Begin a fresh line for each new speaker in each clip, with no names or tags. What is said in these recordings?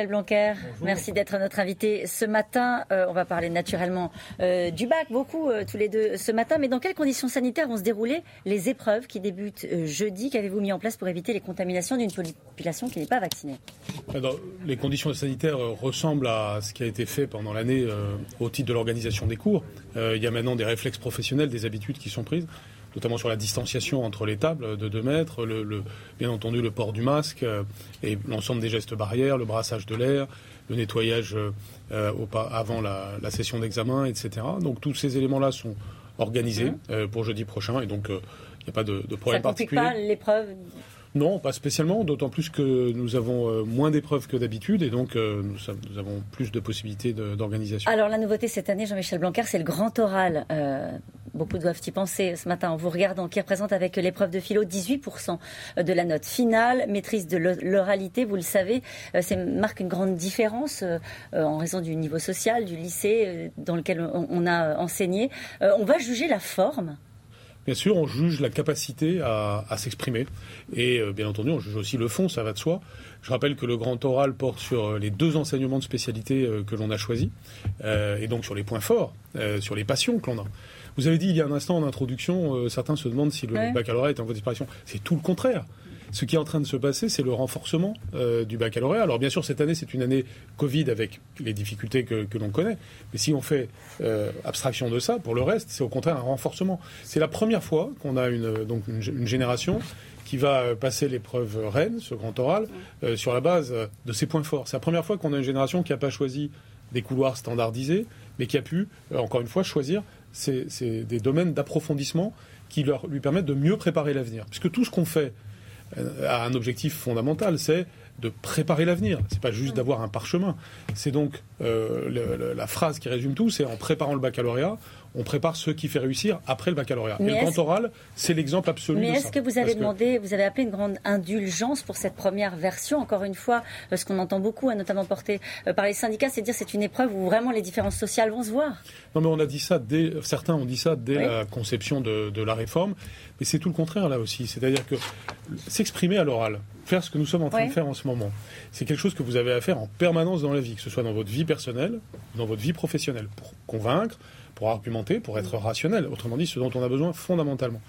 Jean-Michel Blanquer. Merci d'être notre invité ce matin. Euh, on va parler naturellement euh, du bac, beaucoup euh, tous les deux ce matin. Mais dans quelles conditions sanitaires vont se dérouler les épreuves qui débutent jeudi? Qu'avez-vous mis en place pour éviter les contaminations d'une population qui n'est pas vaccinée?
Les conditions sanitaires ressemblent à ce qui a été fait pendant l'année au titre de l'organisation des cours. il y a maintenant des réflexes professionnels, des habitudes qui sont prises notamment sur la distanciation entre les tables de 2 mètres, le, bien entendu le port du masque euh, et l'ensemble des gestes barrières, le brassage de l'air, le nettoyage euh, avant la, session d'examen, etc. Donc tous ces éléments-là sont organisés mmh. euh, pour jeudi prochain et donc il n'y a pas de, de problème
Ça
particulier.
pas l'épreuve?
Non, pas spécialement, d'autant plus que nous avons moins d'épreuves que d'habitude et donc nous, avons plus de possibilités d'organisation.
Alors la nouveauté cette année, Jean-Michel Blanquer, c'est le grand oral beaucoup doivent y penser ce matin en vous regardant, qui représente avec l'épreuve de philo 18% de la note finale. Maîtrise de l'oralité, vous le savez, euh, marque une grande différence euh, en raison du niveau social, du lycée euh, dans lequel on a enseigné. On va juger la forme
Bien sûr, on juge la capacité à, s'exprimer. Et bien entendu, on juge aussi le fond, ça va de soi. Je rappelle que le grand oral porte sur les deux enseignements de spécialité que l'on a choisis, et donc sur les points forts, sur les passions que l'on a. Vous avez dit il y a un instant en introduction, euh, certains se demandent si le baccalauréat est en voie de disparition. C'est tout le contraire. Ce qui est en train de se passer, c'est le renforcement euh, du baccalauréat. Alors bien sûr, cette année, c'est une année Covid avec les difficultés que, l'on connaît. Mais si on fait euh, abstraction de ça, pour le reste, c'est au contraire un renforcement. C'est la première fois qu'on a une, donc une, génération qui va passer l'épreuve Rennes, ce grand oral, sur la base de ses points forts. C'est la première fois qu'on a une génération qui n'a pas choisi des couloirs standardisés, mais qui a pu, encore une fois, choisir des domaines d'approfondissement qui leur, lui permettent de mieux préparer l'avenir. Puisque tout ce qu'on fait euh, a un objectif fondamental, c'est de préparer l'avenir. C'est pas juste d'avoir un parchemin. C'est donc euh, la phrase qui résume tout, c'est en préparant le baccalauréat, on prépare ce qui fait réussir après le baccalauréat. et le grand oral, c'est l'exemple absolu.
Mais est-ce que vous avez demandé, vous avez appelé une grande indulgence pour cette première version Encore une fois, euh, ce qu'on entend beaucoup, notamment porté euh, par les syndicats, c'est dire c'est une épreuve où vraiment les différences sociales vont se voir.
Non, mais on a dit ça dès, certains ont dit ça dès la conception de, de la réforme, mais c'est tout le contraire là aussi. C'est-à-dire que s'exprimer à l'oral, faire ce que nous sommes en train de faire en ce moment, c'est quelque chose que vous avez à faire en permanence dans la vie, que ce soit dans votre vie personnelle, ou dans votre vie professionnelle, pour convaincre, pour argumenter, pour être rationnel. Autrement dit, ce dont on a besoin fondamentalement.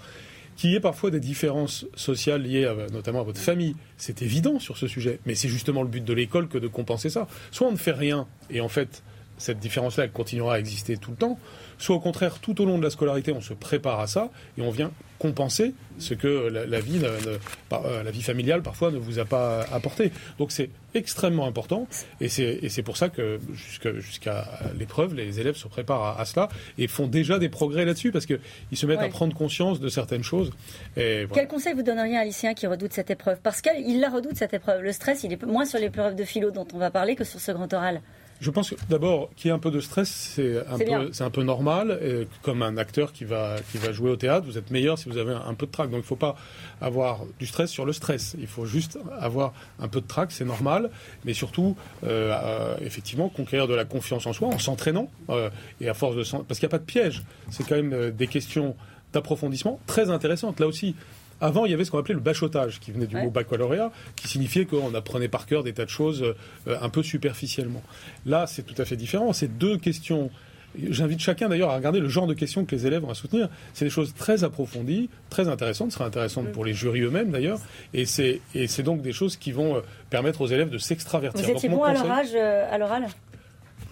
Qu'il y ait parfois des différences sociales liées notamment à votre famille, c'est évident sur ce sujet, mais c'est justement le but de l'école que de compenser ça. Soit on ne fait rien, et en fait, cette différence-là, elle continuera à exister tout le temps, soit au contraire, tout au long de la scolarité, on se prépare à ça et on vient compenser ce que la, vie, euh, la vie familiale parfois ne vous a pas apporté. Donc c'est extrêmement important et c'est pour ça que jusqu'à l'épreuve, les élèves se préparent à, cela et font déjà des progrès là-dessus parce qu'ils se mettent à prendre conscience de certaines choses.
Et Quel conseil vous donneriez à un lycéen qui redoute cette épreuve? Parce qu'il la redoute cette épreuve. Le stress, il est moins sur l'épreuve de philo dont on va parler que sur ce grand oral.
Je pense que d'abord qu'il y ait un peu de stress, c'est un, peu, un peu normal. Et comme un acteur qui va, qui va jouer au théâtre, vous êtes meilleur si vous avez un, peu de trac. Donc il ne faut pas avoir du stress sur le stress. Il faut juste avoir un peu de trac, c'est normal. Mais surtout, euh, euh, effectivement, conquérir de la confiance en soi en s'entraînant. Euh, et à force de Parce qu'il n'y a pas de piège. C'est quand même des questions d'approfondissement très intéressantes. Là aussi, avant, il y avait ce qu'on appelait le bachotage, qui venait du mot baccalauréat, qui signifiait qu'on apprenait par cœur des tas de choses euh, un peu superficiellement. Là, c'est tout à fait différent. C'est deux questions. J'invite chacun d'ailleurs à regarder le genre de questions que les élèves vont à soutenir. C'est des choses très approfondies, très intéressantes, ce sera intéressante pour les jurys eux-mêmes d'ailleurs. Et c'est donc des choses qui vont euh, permettre aux élèves de s'extravertir.
Vous étiez bon à l'oral?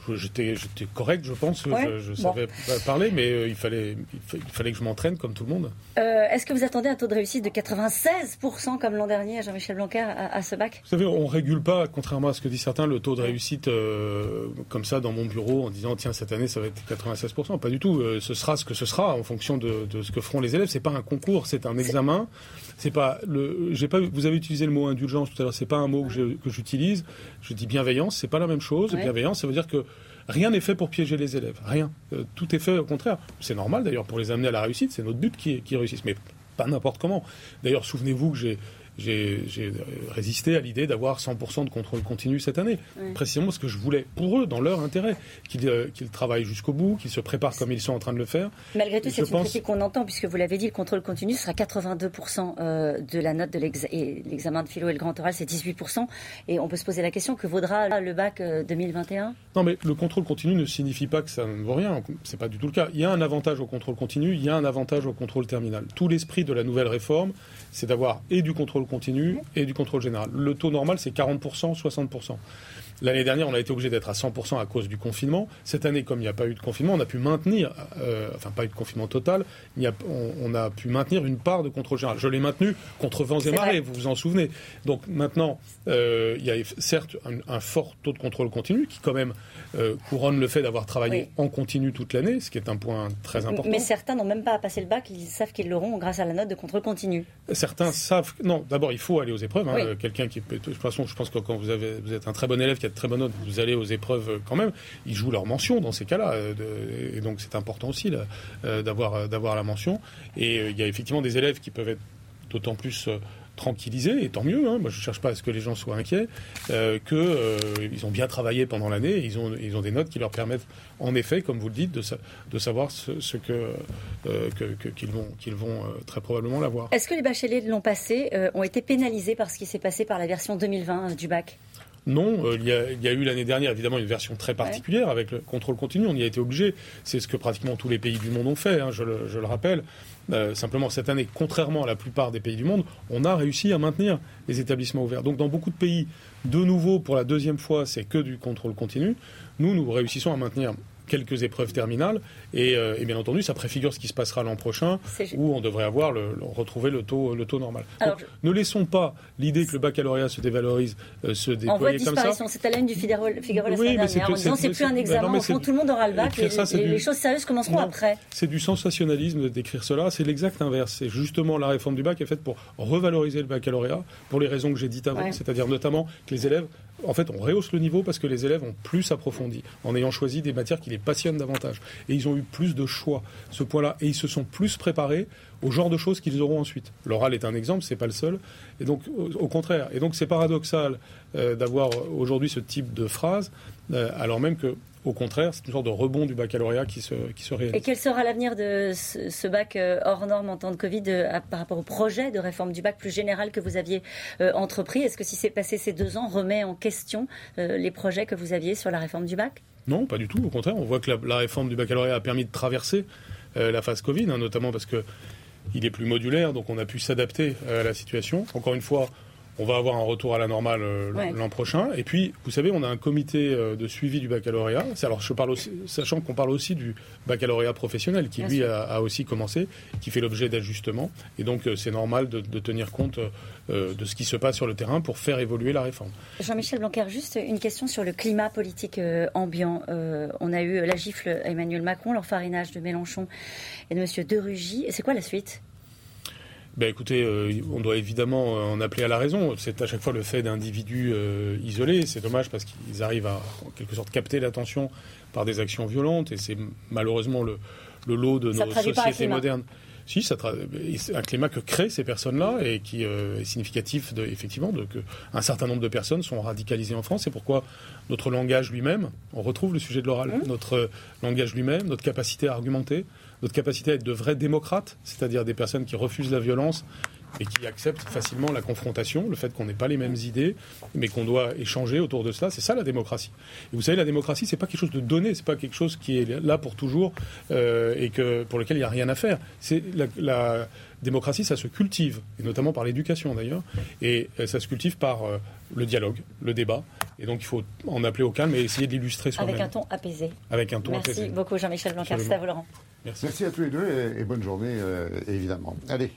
J'étais correct, je pense. Je, savais parler, mais euh, il, fallait, il, fallait que je m'entraîne comme tout le monde.
Euh, est-ce que vous attendez un taux de réussite de 96% comme l'an dernier, Jean-Michel Blanquer, à, ce bac?
Vous savez, on ne régule pas, contrairement à ce que disent certains, le taux de réussite euh, comme ça dans mon bureau en disant tiens, cette année, ça va être 96%. Pas du tout. ce sera ce que ce sera en fonction de, de ce que feront les élèves. C'est pas un concours, c'est un examen. C'est pas le. J'ai pas. Vous avez utilisé le mot indulgence tout à l'heure. C'est pas un mot que j'utilise. Je, dis bienveillance. C'est pas la même chose. Bienveillance, ça veut dire que rien n'est fait pour piéger les élèves. Rien. Euh, tout est fait au contraire. C'est normal d'ailleurs pour les amener à la réussite. C'est notre but qui, qui réussissent, mais pas n'importe comment. D'ailleurs, souvenez-vous que j'ai j'ai résisté à l'idée d'avoir 100% de contrôle continu cette année. Précisément parce que je voulais, pour eux, dans leur intérêt, qu'ils travaillent jusqu'au bout, qu'ils se préparent comme ils sont en train de le faire.
Malgré tout, c'est une critique qu'on entend, puisque vous l'avez dit, le contrôle continu sera 82% de la note de l'examen de philo et le grand oral, c'est 18%. Et on peut se poser la question, que vaudra le bac 2021
Non, mais le contrôle continu ne signifie pas que ça ne vaut rien. C'est pas du tout le cas. Il y a un avantage au contrôle continu, il y a un avantage au contrôle terminal. Tout l'esprit de la nouvelle réforme, c'est d'avoir et du contrôle continu et du contrôle général. Le taux normal, c'est 40%, 60%. L'année dernière, on a été obligé d'être à 100% à cause du confinement. Cette année, comme il n'y a pas eu de confinement, on a pu maintenir, euh, enfin pas eu de confinement total, il a, on, a pu maintenir une part de contrôle général. Je l'ai maintenu contre vents et marées, vous vous en souvenez. Donc maintenant, euh, il y a certes un, fort taux de contrôle continu qui quand même euh, couronne le fait d'avoir travaillé en continu toute l'année, ce qui est un point très important.
Mais certains n'ont même pas à passer le bac, ils savent qu'ils l'auront grâce à la note de contrôle continu.
Certains savent. Non, d'abord, il faut aller aux épreuves. Hein. Quelqu'un qui, de toute façon, je pense que quand vous, avez, vous êtes un très bon élève qui a très bonnes notes, vous allez aux épreuves quand même. Ils jouent leur mention dans ces cas-là, euh, et donc c'est important aussi euh, d'avoir d'avoir la mention. Et il y a effectivement des élèves qui peuvent être d'autant plus tranquillisés, et tant mieux, hein. moi je ne cherche pas à ce que les gens soient inquiets, euh, qu'ils euh, ont bien travaillé pendant l'année, ils ont, ils ont des notes qui leur permettent, en effet, comme vous le dites, de, savoir ce, que, euh, qu'ils vont, qu'ils vont euh, très probablement l'avoir.
Est-ce que les bacheliers de l'an passé ont été pénalisés par ce qui s'est passé par la version 2020 du bac?
Non, il y, a, il, y a, eu l'année dernière évidemment une version très particulière avec le contrôle continu. On y a été obligé. C'est ce que pratiquement tous les pays du monde ont fait, hein, je, le, je, le, rappelle. Euh, simplement, cette année, contrairement à la plupart des pays du monde, on a réussi à maintenir les établissements ouverts. Donc, dans beaucoup de pays, de nouveau, pour la deuxième fois, c'est que du contrôle continu. Nous, nous réussissons à maintenir quelques épreuves terminales. Euh, et, bien entendu, ça préfigure ce qui se passera l'an prochain, où on devrait avoir le, retrouver le taux, le taux normal. ne laissons pas l'idée que le baccalauréat se dévalorise euh, se déployer comme ça.
C'est à la du Figaro, Figaro la semaine dernière, en disant c'est plus un examen, tout le monde aura le bac, et, les choses sérieuses commenceront après.
C'est du sensationnalisme de décrire cela, c'est l'exact inverse. C'est justement la réforme du bac est faite pour revaloriser le baccalauréat, pour les raisons que j'ai dites avant, c'est-à-dire notamment que les élèves en fait, on rehausse le niveau parce que les élèves ont plus approfondi en ayant choisi des matières qui les passionnent davantage. Et ils ont eu plus de choix, ce point-là. Et ils se sont plus préparés au genre de choses qu'ils auront ensuite. L'oral est un exemple, c'est pas le seul. Et donc, au, contraire. Et donc, c'est paradoxal euh, d'avoir aujourd'hui ce type de phrase, euh, alors même que au contraire, c'est une sorte de rebond du baccalauréat qui se, qui se réalise.
Et quel sera l'avenir de ce, bac euh, hors norme en temps de Covid euh, par rapport au projet de réforme du bac plus général que vous aviez euh, entrepris? Est-ce que si c'est passé ces deux ans remet en question les projets que vous aviez sur la réforme du bac?
Non, pas du tout. Au contraire, on voit que la, réforme du baccalauréat a permis de traverser la phase Covid, hein, notamment parce que il est plus modulaire, donc on a pu s'adapter à la situation. Encore une fois, on va avoir un retour à la normale euh, l'an prochain. Et puis, vous savez, on a un comité euh, de suivi du baccalauréat. Alors, je parle aussi, sachant qu'on parle aussi du baccalauréat professionnel, qui lui a, aussi commencé, qui fait l'objet d'ajustements. Et donc, euh, c'est normal de, tenir compte de ce qui se passe sur le terrain pour faire évoluer la réforme.
Jean-Michel Blanquer, juste une question sur le climat politique ambiant. on a eu la gifle à Emmanuel Macron, l'enfarinage de Mélenchon et de M. De Rugy. C'est quoi la suite?
Ben écoutez, euh, on doit évidemment euh, en appeler à la raison. C'est à chaque fois le fait d'individus euh, isolés. C'est dommage parce qu'ils arrivent à, en quelque sorte, capter l'attention par des actions violentes. Et c'est malheureusement le, lot de nos sociétés modernes. Si, ça un climat que créent ces personnes-là et qui est significatif, de, effectivement, de, que un certain nombre de personnes sont radicalisées en France. C'est pourquoi notre langage lui-même, on retrouve le sujet de l'oral, mmh. notre langage lui-même, notre capacité à argumenter, notre capacité à être de vrais démocrates, c'est-à-dire des personnes qui refusent la violence et qui acceptent facilement la confrontation, le fait qu'on n'ait pas les mêmes idées, mais qu'on doit échanger autour de cela. C'est ça la démocratie. Et vous savez, la démocratie, c'est pas quelque chose de donné, c'est pas quelque chose qui est là pour toujours euh, et que pour lequel il n'y a rien à faire. C'est la, démocratie, ça se cultive, et notamment par l'éducation d'ailleurs, et euh, ça se cultive par euh, le dialogue, le débat. Et donc il faut en appeler au calme et essayer de l'illustrer soi-même.
Avec un ton apaisé.
Avec un ton
Merci
apaisé.
Merci beaucoup Jean-Michel Blanquer, c'est à vous Laurent.
Merci. à tous les deux et, bonne journée, évidemment. Allez.